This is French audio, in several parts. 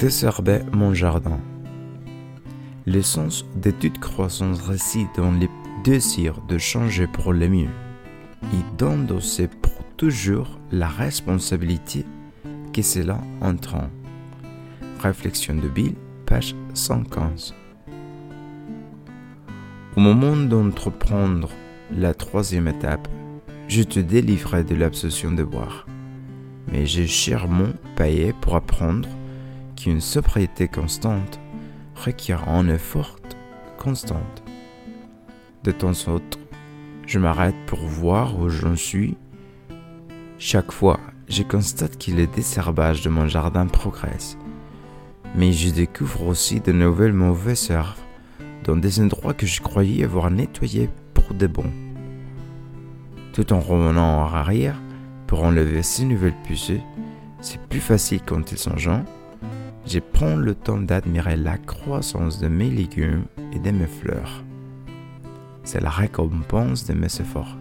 désherber mon jardin. L'essence de toute croissance réside dans le désir de changer pour le mieux et d'endosser pour toujours la responsabilité que cela entraîne. Réflexion de Bill, page 115. Au moment d'entreprendre la troisième étape, je te délivrerai de l'obsession de boire. Mais j'ai chèrement payé pour apprendre qu'une sobriété constante requiert un effort constant. De temps en temps, je m'arrête pour voir où j'en suis. Chaque fois, je constate que le désherbage de mon jardin progresse. Mais je découvre aussi de nouvelles mauvaises herbes dans des endroits que je croyais avoir nettoyés pour de bon. Tout en revenant en arrière pour enlever ces nouvelles puces, c'est plus facile quand ils sont jeunes. Je prends le temps d'admirer la croissance de mes légumes et de mes fleurs. C'est la récompense de mes efforts.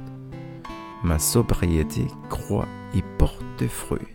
Ma sobriété croît et porte fruit.